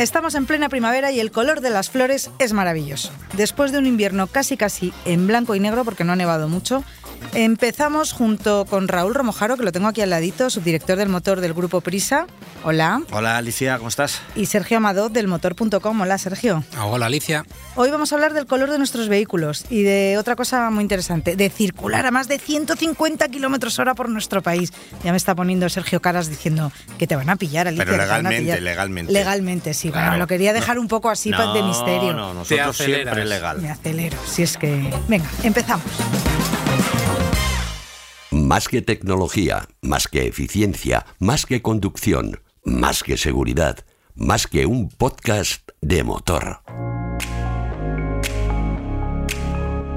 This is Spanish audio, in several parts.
Estamos en plena primavera y el color de las flores es maravilloso. Después de un invierno casi casi en blanco y negro porque no ha nevado mucho, Empezamos junto con Raúl Romojaro, que lo tengo aquí al ladito, subdirector del motor del grupo Prisa. Hola. Hola Alicia, ¿cómo estás? Y Sergio Amador del motor.com. Hola Sergio. Ah, hola Alicia. Hoy vamos a hablar del color de nuestros vehículos y de otra cosa muy interesante, de circular a más de 150 kilómetros hora por nuestro país. Ya me está poniendo Sergio Caras diciendo que te van a pillar, Alicia. Pero legalmente, legalmente. Legalmente, sí. Bueno, lo quería dejar un poco así de misterio. No, nosotros siempre legal. Me acelero, si es que... Venga, empezamos. Más que tecnología, más que eficiencia, más que conducción, más que seguridad, más que un podcast de motor.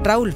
Raúl,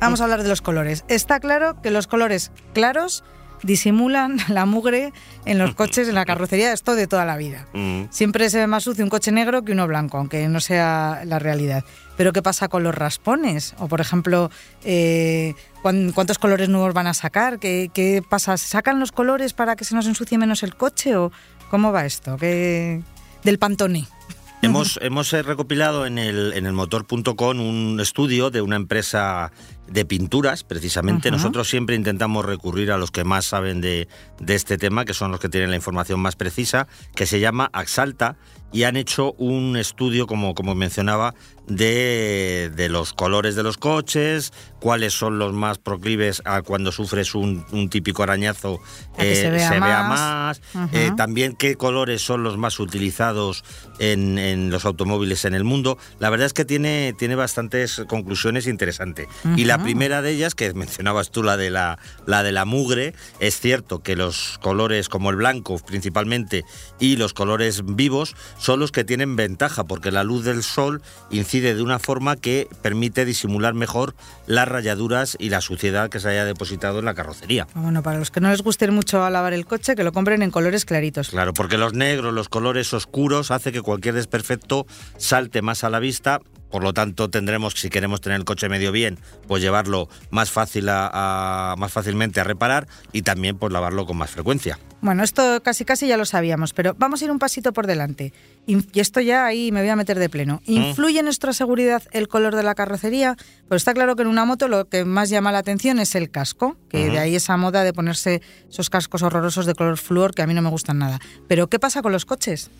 vamos a hablar de los colores. Está claro que los colores claros disimulan la mugre en los coches, en la carrocería, esto de toda la vida. Mm. Siempre se ve más sucio un coche negro que uno blanco, aunque no sea la realidad. Pero ¿qué pasa con los raspones? O, por ejemplo, eh, ¿cuántos colores nuevos van a sacar? ¿Qué, pasa? ¿Se sacan los colores para que se nos ensucie menos el coche? ¿O cómo va esto? ¿Qué... Del Pantone. Hemos, hemos eh, recopilado en el, en el motor.com un estudio de una empresa de pinturas, precisamente. Nosotros siempre intentamos recurrir a los que más saben de, de, este tema, que son los que tienen la información más precisa, que se llama Axalta, y han hecho un estudio, como, como mencionaba, de, de los colores de los coches, cuáles son los más proclives a cuando sufres un, un típico arañazo eh, se, vea, más, eh, también qué colores son los más utilizados en, en, los automóviles en el mundo. La verdad es que tiene, tiene bastantes conclusiones interesantes. Y la primera de ellas, que mencionabas tú, la de la, la de la mugre, es cierto que los colores como el blanco principalmente y los colores vivos son los que tienen ventaja, porque la luz del sol incide de una forma que permite disimular mejor las rayaduras y la suciedad que se haya depositado en la carrocería. Ah, bueno, para los que no les guste mucho lavar el coche, que lo compren en colores claritos. Claro, porque los negros, los colores oscuros, hace que cualquier desperfecto salte más a la vista por lo tanto, tendremos, si queremos tener el coche medio bien, pues llevarlo más, fácil a, más fácilmente a reparar y también pues lavarlo con más frecuencia. Bueno, esto casi casi ya lo sabíamos, pero vamos a ir un pasito por delante. Y esto ya ahí me voy a meter de pleno. Mm. ¿Influye en nuestra seguridad el color de la carrocería? Pues está claro que en una moto lo que más llama la atención es el casco, que de ahí esa moda de ponerse esos cascos horrorosos de color flúor que a mí no me gustan nada. Pero ¿qué pasa con los coches?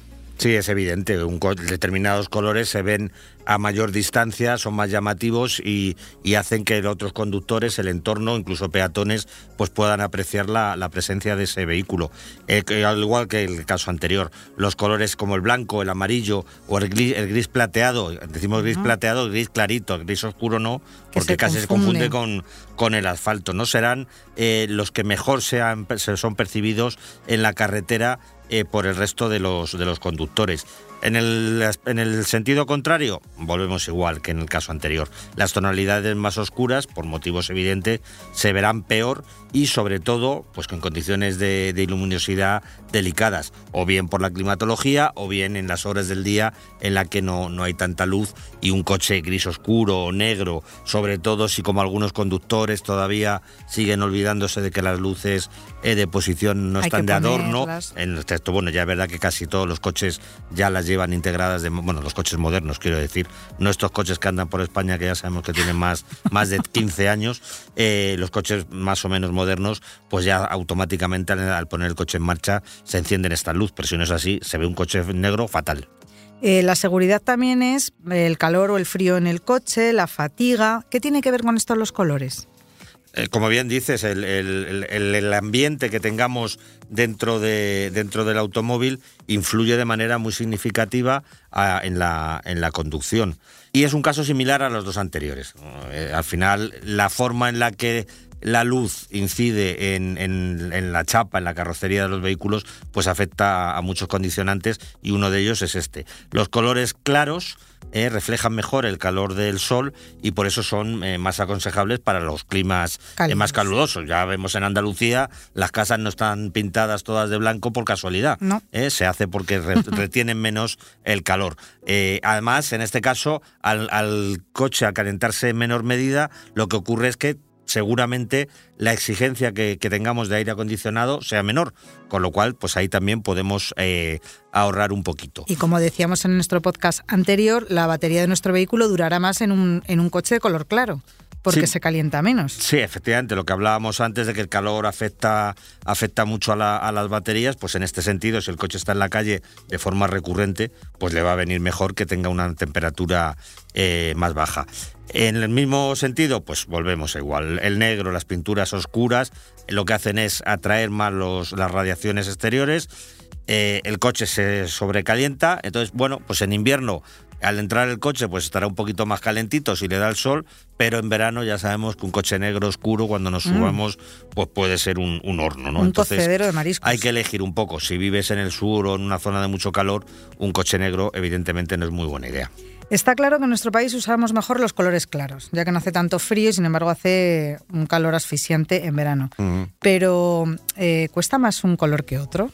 Sí, es evidente. Un, determinados colores se ven a mayor distancia, son más llamativos y, hacen que otros conductores, el entorno, incluso peatones, pues puedan apreciar la, presencia de ese vehículo. Eh, al igual que el caso anterior, los colores como el blanco, el amarillo o el gris, plateado, decimos gris plateado, gris clarito, el gris oscuro no, porque casi se confunde con, con el asfalto. No serán eh, los que mejor sean, son percibidos en la carretera eh, por el resto de los, de los conductores. En el, en el, sentido contrario, volvemos igual que en el caso anterior. Las tonalidades más oscuras, por motivos evidentes, se verán peor y sobre todo pues con condiciones de, luminosidad delicadas, o bien por la climatología o bien en las horas del día en la que no, no hay tanta luz y un coche gris oscuro o negro, sobre todo si como algunos conductores todavía siguen olvidándose de que las luces eh, de posición no están de adorno. En el texto, bueno, ya es verdad que casi todos los coches ya las llevan integradas, de, bueno, los coches modernos, quiero decir, no estos coches que andan por España que ya sabemos que tienen más, más de 15 años, eh, los coches más o menos modernos, pues ya automáticamente al, poner el coche en marcha se encienden esta luz, pero si no es así, se ve un coche negro fatal. Eh, la seguridad también es el calor o el frío en el coche, la fatiga. ¿Qué tiene que ver con esto los colores? Eh, como bien dices, el, ambiente que tengamos dentro, de, dentro del automóvil influye de manera muy significativa en, la, en la conducción. Y es un caso similar a los dos anteriores. Eh, al final, la forma en la que la luz incide en, en, la chapa, en la carrocería de los vehículos, pues afecta a muchos condicionantes y uno de ellos es este. Los colores claros eh, reflejan mejor el calor del sol y por eso son eh, más aconsejables para los climas eh, más calurosos. Ya vemos en Andalucía, las casas no están pintadas todas de blanco por casualidad. No. se hace porque retienen menos el calor. además, en este caso, al, al coche a calentarse en menor medida, lo que ocurre es que seguramente la exigencia que, tengamos de aire acondicionado sea menor, con lo cual pues ahí también podemos eh, ahorrar un poquito. Y como decíamos en nuestro podcast anterior, la batería de nuestro vehículo durará más en un, en un coche de color claro porque se calienta menos. Sí, efectivamente, lo que hablábamos antes de que el calor afecta, afecta mucho a, las baterías, pues en este sentido, si el coche está en la calle de forma recurrente, pues le va a venir mejor que tenga una temperatura eh, más baja. En el mismo sentido, pues volvemos igual. El negro, las pinturas oscuras, lo que hacen es atraer más los, las radiaciones exteriores. Eh, el coche se sobrecalienta. Entonces, bueno, pues en invierno, al entrar el coche, pues estará un poquito más calentito si le da el sol. Pero en verano ya sabemos que un coche negro oscuro, cuando nos mm. subamos, pues puede ser un, horno, ¿no? Un Entonces, de mariscos. Hay que elegir un poco. Si vives en el sur o en una zona de mucho calor, un coche negro, evidentemente, no es muy buena idea. Está claro que en nuestro país usamos mejor los colores claros, ya que no hace tanto frío y sin embargo hace un calor asfixiante en verano. Pero eh, ¿cuesta más un color que otro?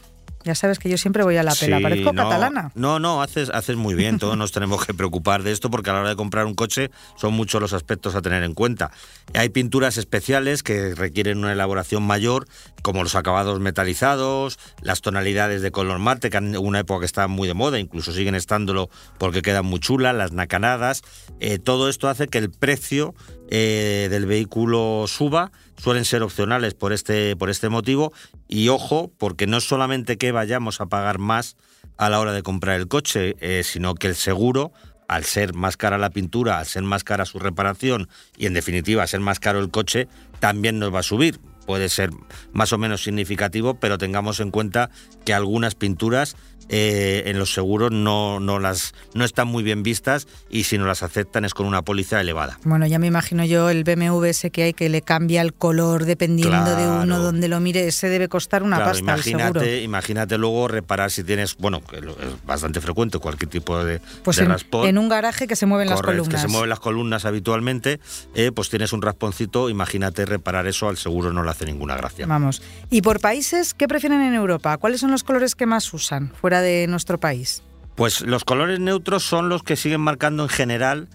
Ya sabes que yo siempre voy a la pela, parezco catalana. No, no, haces, haces muy bien, todos nos tenemos que preocupar de esto porque a la hora de comprar un coche son muchos los aspectos a tener en cuenta. Hay pinturas especiales que requieren una elaboración mayor, como los acabados metalizados, las tonalidades de color mate, que en una época que estaban muy de moda, incluso siguen estándolo porque quedan muy chulas, las nacanadas. Eh, todo esto hace que el precio eh, del vehículo suba, suelen ser opcionales por este, por este motivo. Y ojo, porque no es solamente que vayamos a pagar más a la hora de comprar el coche, eh, sino que el seguro, al ser más cara la pintura, al ser más cara su reparación y en definitiva a ser más caro el coche, también nos va a subir puede ser más o menos significativo, pero tengamos en cuenta que algunas pinturas eh, en los seguros no, no, las, no están muy bien vistas y si no las aceptan es con una póliza elevada. Bueno, ya me imagino yo el BMW ese que hay que le cambia el color dependiendo de uno donde lo mire, ese debe costar una pasta. Imagínate, imagínate luego reparar si tienes, bueno, que es bastante frecuente cualquier tipo de, pues en, raspón. En un garaje que se mueven las columnas. Que se mueven las columnas habitualmente, eh, pues tienes un rasponcito, imagínate reparar eso, al seguro no le hace ninguna gracia. Vamos. ¿Y por países qué prefieren en Europa? ¿Cuáles son los colores que más usan fuera de nuestro país? Pues los colores neutros son los que siguen marcando en general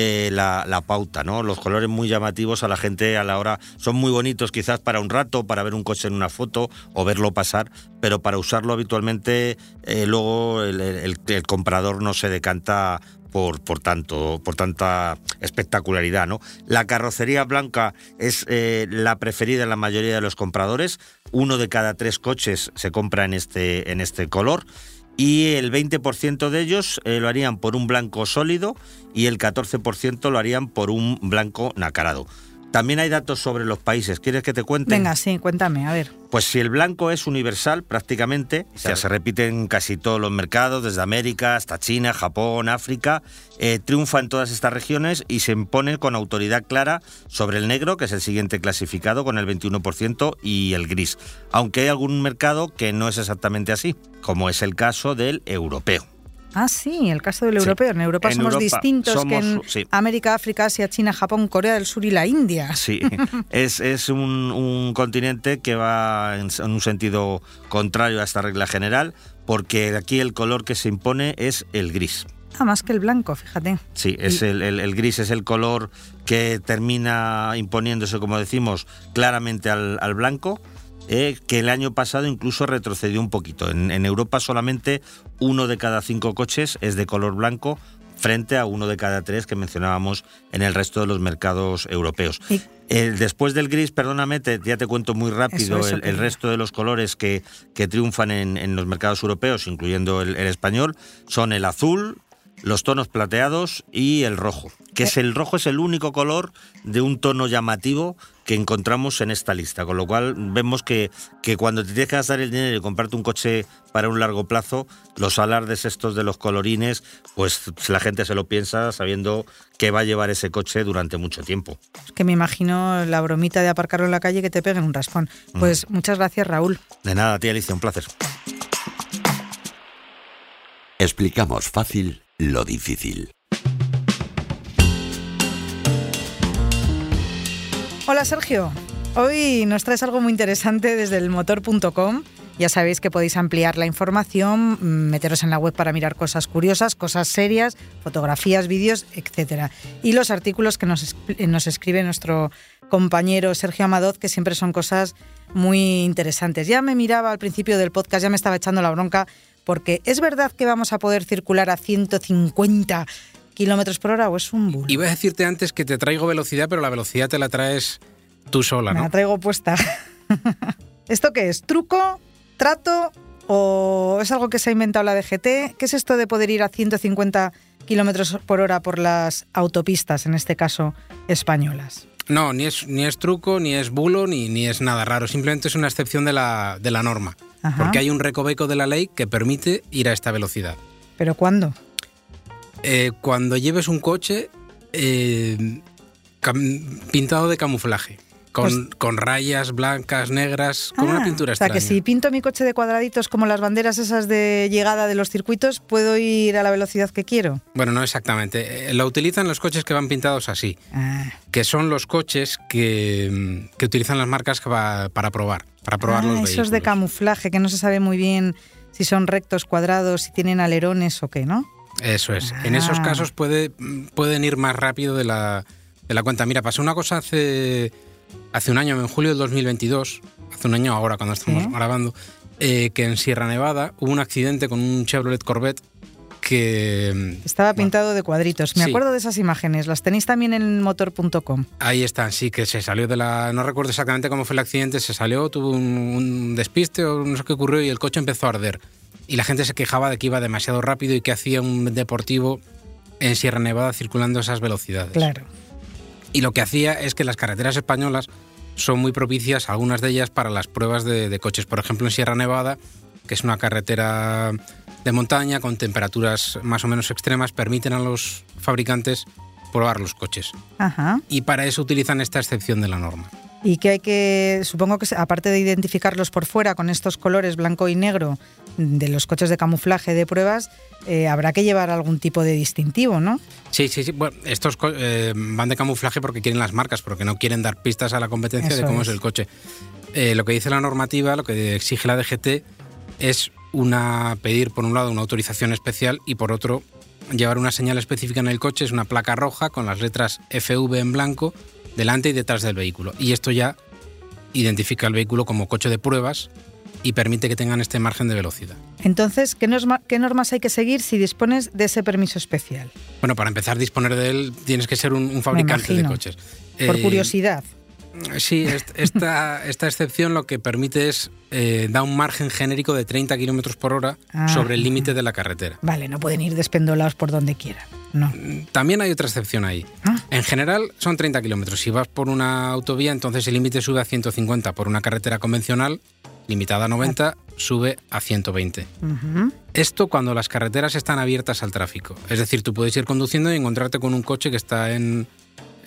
eh, la, pauta, ¿no? Los colores muy llamativos a la gente a la hora son muy bonitos quizás para un rato, para ver un coche en una foto o verlo pasar, pero para usarlo habitualmente eh, luego el, comprador no se decanta por, por, tanto, por tanta espectacularidad. ¿no? La carrocería blanca es eh, la preferida en la mayoría de los compradores. Uno de cada tres coches se compra en este, en este color y el 20% de ellos eh, lo harían por un blanco sólido y el 14% lo harían por un blanco nacarado. También hay datos sobre los países. ¿Quieres que te cuente? Venga, sí, cuéntame, a ver. Pues si el blanco es universal prácticamente, o sea, se repite en casi todos los mercados, desde América hasta China, Japón, África, eh, triunfa en todas estas regiones y se impone con autoridad clara sobre el negro, que es el siguiente clasificado con el 21%, y el gris. Aunque hay algún mercado que no es exactamente así, como es el caso del europeo. Ah, sí, el caso del europeo. En Europa somos distintos que en América, África, Asia, China, Japón, Corea del Sur y la India. Sí, es, un, continente que va en, un sentido contrario a esta regla general, porque aquí el color que se impone es el gris. Ah, más que el blanco, fíjate. Sí, es el, gris es el color que termina imponiéndose, como decimos, claramente al, al blanco eh, que el año pasado incluso retrocedió un poquito. En, Europa solamente uno de cada cinco coches es de color blanco frente a uno de cada tres que mencionábamos en el resto de los mercados europeos. después del gris, perdóname, ya te cuento muy rápido el, resto de los colores que, que triunfan en, los mercados europeos, incluyendo el, español, son el azul, los tonos plateados y el rojo que es el rojo es el único color de un tono llamativo que encontramos en esta lista, con lo cual vemos que, que cuando te tienes que gastar el dinero y comprarte un coche para un largo plazo, los alardes estos de los colorines, pues la gente se lo piensa sabiendo que va a llevar ese coche durante mucho tiempo. Es que me imagino la bromita de aparcarlo en la calle que te peguen un raspón. Pues muchas gracias, Raúl. De nada, tía Alicia, un placer. Explicamos fácil lo difícil. Hola Sergio, hoy nos traes algo muy interesante desde el motor.com. Ya sabéis que podéis ampliar la información, mm, meteros en la web para mirar cosas curiosas, cosas serias, fotografías, vídeos, etc. Y los artículos que nos, nos escribe nuestro compañero Sergio Amadoz, que siempre son cosas muy interesantes. Ya me miraba al principio del podcast, ya me estaba echando la bronca, porque es verdad que vamos a poder circular a 150 kilómetros por hora o es un bulo. Iba a decirte antes que te traigo velocidad, pero la velocidad te la traes tú sola, Me ¿no? la traigo puesta. ¿Esto qué es? ¿Truco? ¿Trato? ¿O es algo que se ha inventado la DGT? ¿Qué es esto de poder ir a 150 kilómetros por hora por las autopistas, en este caso españolas? No, ni es, ni es truco, ni es bulo, ni, ni es nada raro. Simplemente es una excepción de la, de la norma. Ajá. Porque hay un recoveco de la ley que permite ir a esta velocidad. ¿Pero cuándo? Eh, cuando lleves un coche eh, pintado de camuflaje, con, con rayas blancas, negras, con una Pues Ah, pintura O sea, extraña. que si pinto mi coche de cuadraditos como las banderas esas de llegada de los circuitos, ¿puedo ir a la velocidad que quiero? Bueno, no exactamente. Eh, Lo utilizan los coches que van pintados así, Ah, que son los coches que, que utilizan las marcas para probar, para probar Ah, los esos vehículos. de camuflaje, que no se sabe muy bien si son rectos, cuadrados, si tienen alerones o qué, ¿no? Eso es. En esos Ah. casos puede, pueden ir más rápido de la, de la cuenta. Mira, pasó una cosa hace, hace un año, en julio del 2022, hace un año ahora cuando estamos grabando, eh, que en Sierra Nevada hubo un accidente con un Chevrolet Corvette que... Estaba bueno, pintado de cuadritos. Me Sí. acuerdo de esas imágenes. Las tenéis también en motor.com. Ahí están, sí, que se salió de la... No recuerdo exactamente cómo fue el accidente, se salió, tuvo un, un despiste o no sé qué ocurrió y el coche empezó a arder. Y la gente se quejaba de que iba demasiado rápido y que hacía un deportivo en Sierra Nevada circulando a esas velocidades. Claro. Y lo que hacía es que las carreteras españolas son muy propicias, algunas de ellas, para las pruebas de, de coches. Por ejemplo, en Sierra Nevada, que es una carretera de montaña con temperaturas más o menos extremas, permiten a los fabricantes probar los coches. Ajá. Y para eso utilizan esta excepción de la norma. Y que hay que, supongo que aparte de identificarlos por fuera con estos colores blanco y negro de los coches de camuflaje de pruebas, eh, habrá que llevar algún tipo de distintivo, ¿no? Sí, sí, sí. Bueno, estos eh, van de camuflaje porque quieren las marcas, porque no quieren dar pistas a la competencia Eso de cómo es. es, el coche. Eh, lo que dice la normativa, lo que exige la DGT, es una pedir por un lado una autorización especial y por otro llevar una señal específica en el coche, es una placa roja con las letras FV en blanco delante y detrás del vehículo. Y esto ya identifica el vehículo como coche de pruebas y permite que tengan este margen de velocidad. Entonces, ¿qué, norma- qué normas hay que seguir si dispones de ese permiso especial? Bueno, para empezar a disponer de él tienes que ser un, un fabricante de coches. Por Eh, curiosidad. Sí, est- esta, esta excepción lo que permite es eh, da un margen genérico de 30 kilómetros por hora Ah. sobre el límite de la carretera. Vale, no pueden ir despendolados por donde quieran. No. También hay otra excepción ahí. Ah. En general son 30 kilómetros. Si vas por una autovía, entonces el límite sube a 150. Por una carretera convencional, limitada a 90, sube a 120. Ujú. Esto cuando las carreteras están abiertas al tráfico. Es decir, tú puedes ir conduciendo y encontrarte con un coche que está en...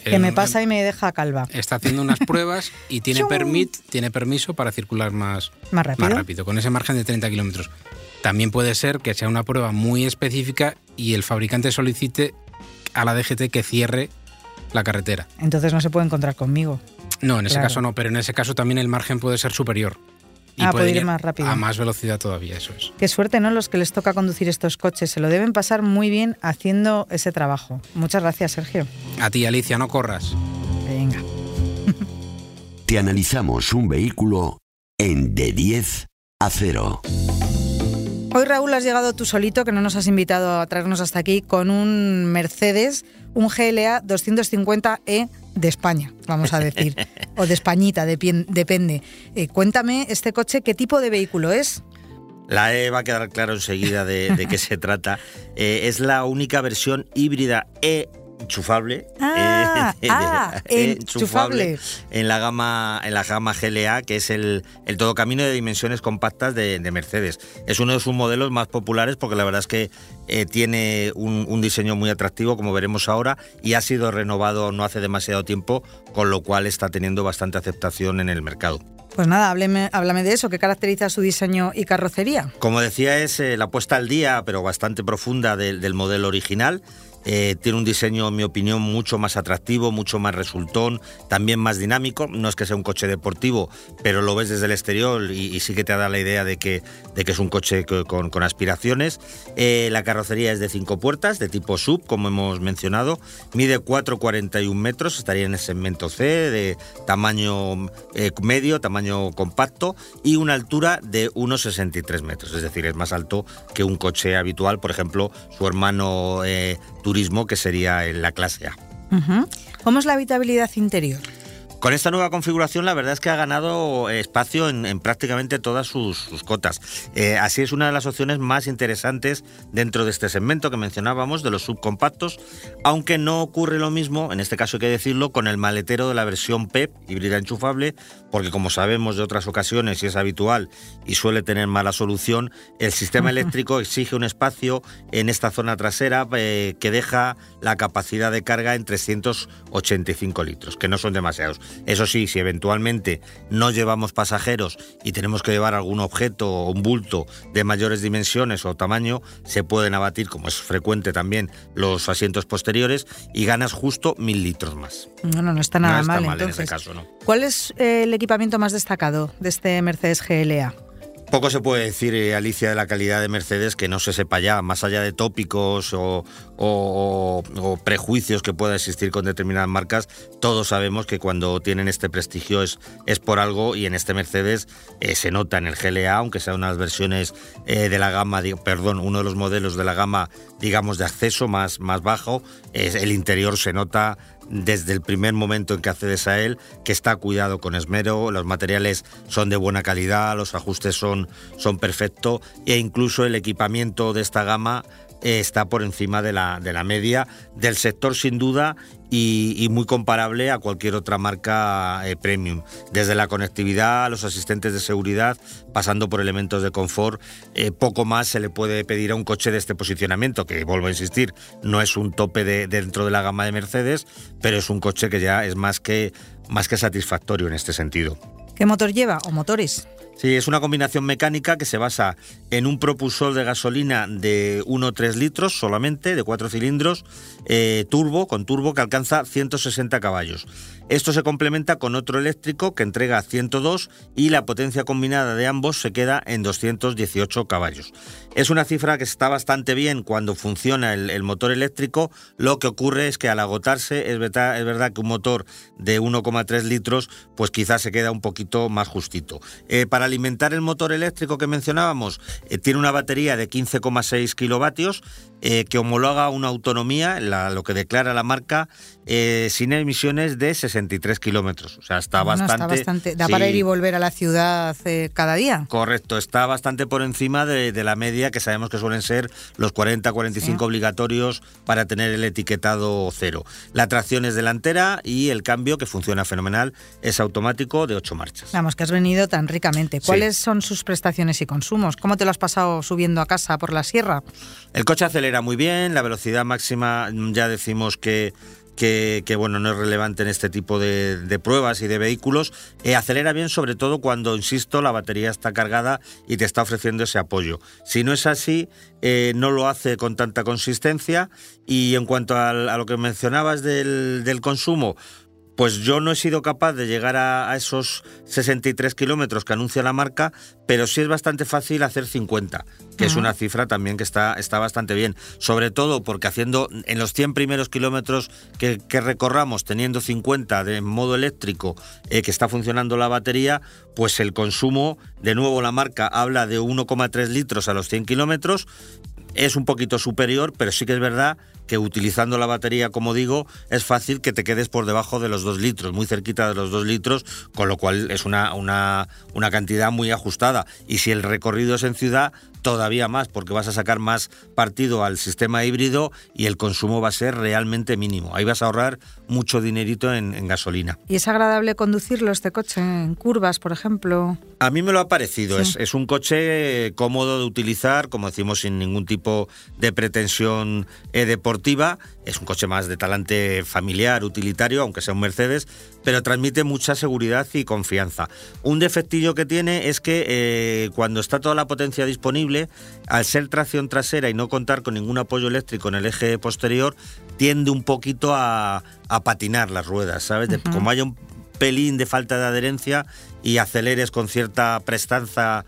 Que me pasa y me deja calva. está haciendo unas pruebas y tiene, permit, tiene permiso para circular más, Más rápido. más rápido, con ese margen de 30 kilómetros. También puede ser que sea una prueba muy específica y el fabricante solicite a la DGT que cierre la carretera. Entonces no se puede encontrar conmigo. No, en ese Claro. caso no, pero en ese caso también el margen puede ser superior. Y Ah, puede ir más rápido. A más velocidad todavía, eso es. Qué suerte, ¿no? Los que les toca conducir estos coches. Se lo deben pasar muy bien haciendo ese trabajo. Muchas gracias, Sergio. A ti, Alicia, no corras. Venga. Te analizamos un vehículo en de 10 a 0. Hoy, Raúl, has llegado tú solito, que no nos has invitado a traernos hasta aquí, con un Mercedes, un GLA 250E E de España, vamos a decir. o de Españita, depende. Eh, cuéntame, este coche, ¿qué tipo de vehículo es? La E va a quedar claro enseguida de, de qué se trata. Eh, es la única versión híbrida E enchufable, Ah, eh, ah, enchufable. en la gama en la gama GLA, que es el, el todocamino de dimensiones compactas de, de Mercedes. Es uno de sus modelos más populares porque la verdad es que eh, tiene un, un diseño muy atractivo, como veremos ahora, y ha sido renovado no hace demasiado tiempo, con lo cual está teniendo bastante aceptación en el mercado. Pues nada, hábleme, háblame de eso. ¿Qué caracteriza su diseño y carrocería? Como decía, es eh, la puesta al día, pero bastante profunda del modelo original. Eh, tiene un diseño, en mi opinión, mucho más atractivo, mucho más resultón, también más dinámico. No es que sea un coche deportivo, pero lo ves desde el exterior y, sí que te da la idea de que, de que es un coche co- con, aspiraciones. Eh, la carrocería es de cinco puertas, de tipo sub, como hemos mencionado. Mide 4,41 metros, estaría en el segmento C, de tamaño eh, medio, tamaño compacto, y una altura de 1,63 metros. Es decir, es más alto que un coche habitual, por ejemplo, su hermano turismo, que sería en la clase A. ¿Cómo es la habitabilidad interior? Con esta nueva configuración, la verdad es que ha ganado espacio en, en prácticamente todas sus, sus cotas. Eh, así es una de las opciones más interesantes dentro de este segmento que mencionábamos, de los subcompactos, aunque no ocurre lo mismo, en este caso hay que decirlo, con el maletero de la versión PEP, híbrida enchufable, porque como sabemos de otras ocasiones y es habitual y suele tener mala solución, el sistema eléctrico exige un espacio en esta zona trasera eh, que deja la capacidad de carga en 385 litros, que no son demasiados. Eso sí, si eventualmente no llevamos pasajeros y tenemos que llevar algún objeto o un bulto de mayores dimensiones o tamaño, se pueden abatir, como es frecuente también, los asientos posteriores y ganas justo mil litros más. Bueno, no está nada no está mal, mal en ese caso, ¿no? ¿Cuál es eh, el equipamiento más destacado de este Mercedes GLA? Poco se puede decir, eh, Alicia, de la calidad de Mercedes que no se sepa ya, más allá de tópicos o, prejuicios que pueda existir con determinadas marcas, todos sabemos que cuando tienen este prestigio es, es por algo y en este Mercedes eh, se nota en el GLA, aunque sea unas versiones eh, de la gama, perdón, uno de los modelos de la gama, digamos, de acceso más, más bajo, el interior se nota desde el primer momento en que accedes a él, que está cuidado con esmero, los materiales son de buena calidad, los ajustes son, son perfectos e incluso el equipamiento de esta gama eh, está por encima de la, de la media. Del sector sin duda y, muy comparable a cualquier otra marca eh, premium. Desde la conectividad, los asistentes de seguridad, pasando por elementos de confort, eh, poco más se le puede pedir a un coche de este posicionamiento, que vuelvo a insistir, no es un tope de, dentro de la gama de Mercedes, pero es un coche que ya es más que, más que satisfactorio en este sentido. ¿Qué motor lleva o motores? Sí, es una combinación mecánica que se basa en un propulsor de gasolina de 1,3 litros solamente, de 4 cilindros, eh, turbo, con turbo que alcanza 160 caballos. Esto se complementa con otro eléctrico que entrega 102 y la potencia combinada de ambos se queda en 218 caballos. Es una cifra que está bastante bien cuando funciona el, motor eléctrico. Lo que ocurre es que al agotarse es verdad, que un motor de 1,3 litros pues quizás se queda un poquito más justito. Eh, para alimentar el motor eléctrico que mencionábamos eh, tiene una batería de 15,6 kilovatios eh, que homologa una autonomía, lo que declara la marca, eh, sin emisiones de 63 kilómetros. O sea, está Bueno, bastante... está bastante. Da sí, para ir y volver a la ciudad eh, cada día. Correcto, está bastante por encima de, de la media que sabemos que suelen ser los 40-45 Sí. obligatorios para tener el etiquetado cero. La tracción es delantera y el cambio, que funciona fenomenal, es automático de 8 marchas. Vamos, que has venido tan ricamente. ¿Cuáles son sus prestaciones y consumos? ¿Cómo te lo has pasado subiendo a casa por la sierra? El coche acelera muy bien, la velocidad máxima ya decimos que, que, bueno, no es relevante en este tipo de, pruebas y de vehículos. Eh, acelera bien sobre todo cuando, insisto, la batería está cargada y te está ofreciendo ese apoyo. Si no es así, eh, no lo hace con tanta consistencia. Y en cuanto a, lo que mencionabas del consumo, pues yo no he sido capaz de llegar a, a esos 63 kilómetros que anuncia la marca, pero sí es bastante fácil hacer 50, que es una cifra también que está, está bastante bien. Sobre todo porque haciendo en los 100 primeros kilómetros que, que recorramos, teniendo 50 de modo eléctrico, eh, que está funcionando la batería, pues el consumo, de nuevo la marca habla de 1,3 litros a los 100 kilómetros, es un poquito superior, pero sí que es verdad que utilizando la batería, como digo, es fácil que te quedes por debajo de los dos litros, muy cerquita de los dos litros, con lo cual es una, una, una cantidad muy ajustada. Y si el recorrido es en ciudad, todavía más, porque vas a sacar más partido al sistema híbrido y el consumo va a ser realmente mínimo. Ahí vas a ahorrar mucho dinerito en, gasolina. ¿Y es agradable conducirlo este coche en curvas, por ejemplo? A mí me lo ha parecido. Es, es, un coche cómodo de utilizar, como decimos, sin ningún tipo de pretensión eh, deportiva. Es un coche más de talante familiar, utilitario, aunque sea un Mercedes, pero transmite mucha seguridad y confianza. Un defectillo que tiene es que eh, cuando está toda la potencia disponible, al ser tracción trasera y no contar con ningún apoyo eléctrico en el eje posterior, tiende un poquito a, patinar las ruedas, ¿sabes? como haya un pelín de falta de adherencia y aceleres con cierta prestanza,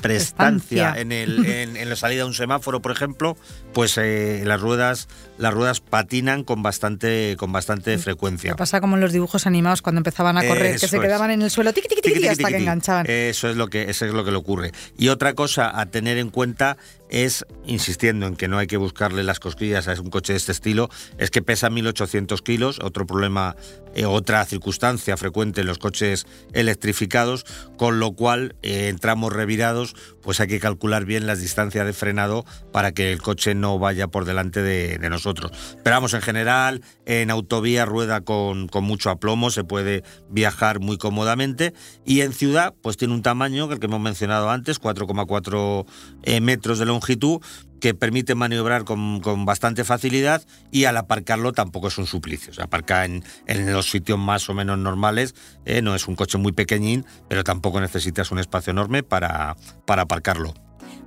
prestancia en, el, en, la salida de un semáforo, por ejemplo, pues eh, las ruedas las ruedas patinan con bastante con bastante frecuencia. pasa como en los dibujos animados cuando empezaban a correr, que se quedaban en el suelo tiqui, tiqui, hasta que enganchaban. Eso es lo que eso es lo que le ocurre. Y otra cosa a tener en cuenta es, insistiendo en que no hay que buscarle las cosquillas a un coche de este estilo, es que pesa 1.800 kilos, otro problema, eh, otra circunstancia frecuente en los coches electrificados, con lo cual eh, entramos revirados, pues hay que calcular bien las distancias de frenado para que el coche no vaya por delante de, nosotros. Pero vamos, en general, en autovía rueda con, con, mucho aplomo, se puede viajar muy cómodamente y en ciudad, pues tiene un tamaño, el que hemos mencionado antes, 4,4 eh, metros de longitud, que permite maniobrar con, bastante facilidad y al aparcarlo tampoco es un suplicio. Se aparca en, los sitios más o menos normales, eh, no es un coche muy pequeñín, pero tampoco necesitas un espacio enorme para, para aparcarlo.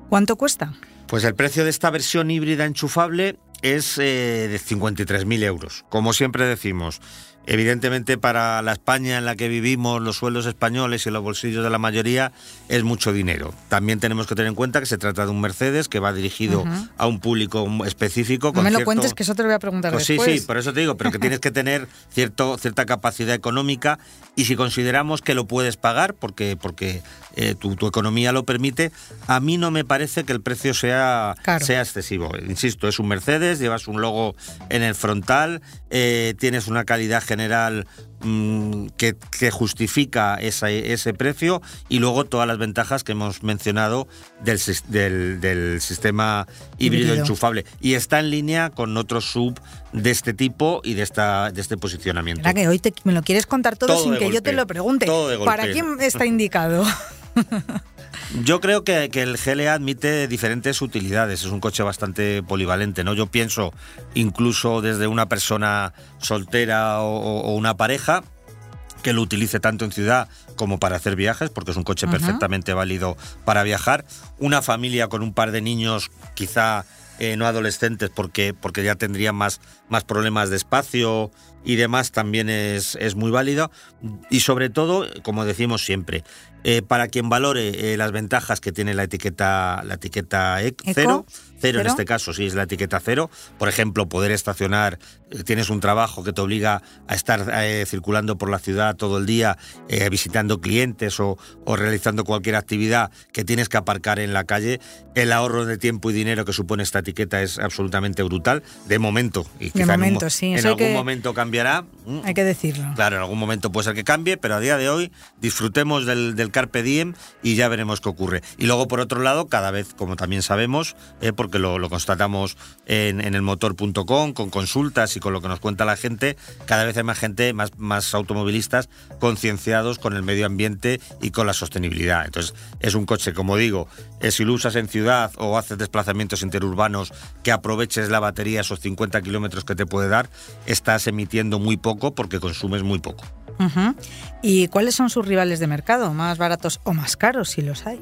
¿Cuánto cuesta? Pues el precio de esta versión híbrida enchufable es eh, de 53.000 euros. Como siempre decimos, Evidentemente para la España en la que vivimos, los sueldos españoles y los bolsillos de la mayoría es mucho dinero. También tenemos que tener en cuenta que se trata de un Mercedes que va dirigido a un público específico. No me lo cuentes que eso te lo voy a preguntar pues Sí, sí, por eso te digo, pero que tienes que tener cierto, cierta capacidad económica y si consideramos que lo puedes pagar porque, porque eh, tu, economía lo permite, a mí no me parece que el precio sea, sea excesivo. Insisto, es un Mercedes, llevas un logo en el frontal, eh, tienes una calidad general general mm, que, justifica ese precio y luego todas las ventajas que hemos mencionado del, del, sistema híbrido, enchufable. Y está en línea con otros sub de este tipo y de, esta, de este posicionamiento. que hoy me lo quieres contar todo, sin que yo te lo pregunte. ¿Para quién está indicado? Yo creo que, el GLA admite diferentes utilidades, es un coche bastante polivalente, ¿no? Yo pienso incluso desde una persona soltera o, una pareja que lo utilice tanto en ciudad como para hacer viajes, porque es un coche perfectamente válido para viajar. Una familia con un par de niños, quizá eh, no adolescentes, porque, porque ya tendrían más, más problemas de espacio y demás, también es, es muy válido. Y sobre todo, como decimos siempre, eh, para quien valore eh, las ventajas que tiene la etiqueta, la etiqueta e cero, cero, en este caso sí es la etiqueta cero, por ejemplo, poder estacionar, eh, tienes un trabajo que te obliga a estar circulando por la ciudad todo el día, visitando clientes o, realizando cualquier actividad que tienes que aparcar en la calle, el ahorro de tiempo y dinero que supone esta etiqueta es absolutamente brutal, de momento, y quizá en, en algún momento cambiará. Hay que decirlo. Claro, en algún momento puede ser que cambie, pero a día de hoy disfrutemos del carpe diem y ya veremos qué ocurre. Y luego, por otro lado, cada vez, como también sabemos, eh, porque lo, constatamos en, en el motor.com, con consultas y con lo que nos cuenta la gente, cada vez hay más gente, más, más automovilistas concienciados con el medio ambiente y con la sostenibilidad. Entonces, es un coche, como digo, eh, si lo usas en ciudad o haces desplazamientos interurbanos, que aproveches la batería, esos 50 kilómetros que te puede dar, estás emitiendo muy poco porque consumes muy poco. ¿Y cuáles son sus rivales de mercado? ¿Más baratos o más caros, si los hay?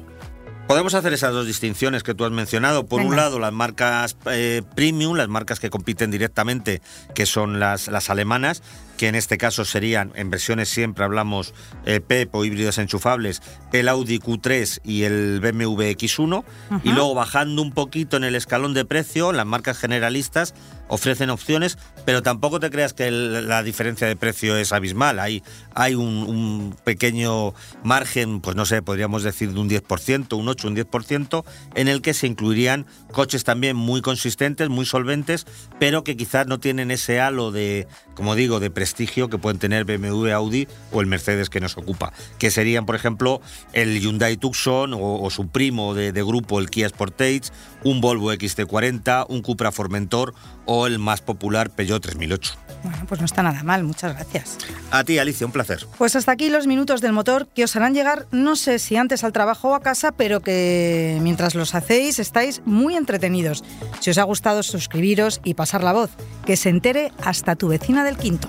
Podemos hacer esas dos distinciones que tú has mencionado. Por un lado, las marcas eh, premium, las marcas que compiten directamente, que son las, las alemanas, que en este caso serían, en versiones siempre hablamos eh, PEP o híbridos enchufables, el Audi Q3 y el BMW X1. Y luego bajando un poquito en el escalón de precio, las marcas generalistas ofrecen opciones, pero tampoco te creas que la diferencia de precio es abismal. Hay, hay un, pequeño margen, pues no sé, podríamos decir de un 10%, un 8, un 10%, en el que se incluirían coches también muy consistentes, muy solventes, pero que quizás no tienen ese halo de, como digo, de prestigio que pueden tener BMW, Audi o el Mercedes que nos ocupa, que serían, por ejemplo, el Hyundai Tucson o, su primo de, de grupo, el Kia Sportage, un Volvo XT40, un Cupra Formentor o el más popular Peugeot 3008. Bueno, pues no está nada mal, muchas gracias. A ti, Alicia, un placer. Pues hasta aquí los minutos del motor que os harán llegar, no sé si antes al trabajo o a casa, pero que mientras los hacéis estáis muy entretenidos. Si os ha gustado, suscribiros y pasar la voz, que se entere hasta tu vecina del quinto.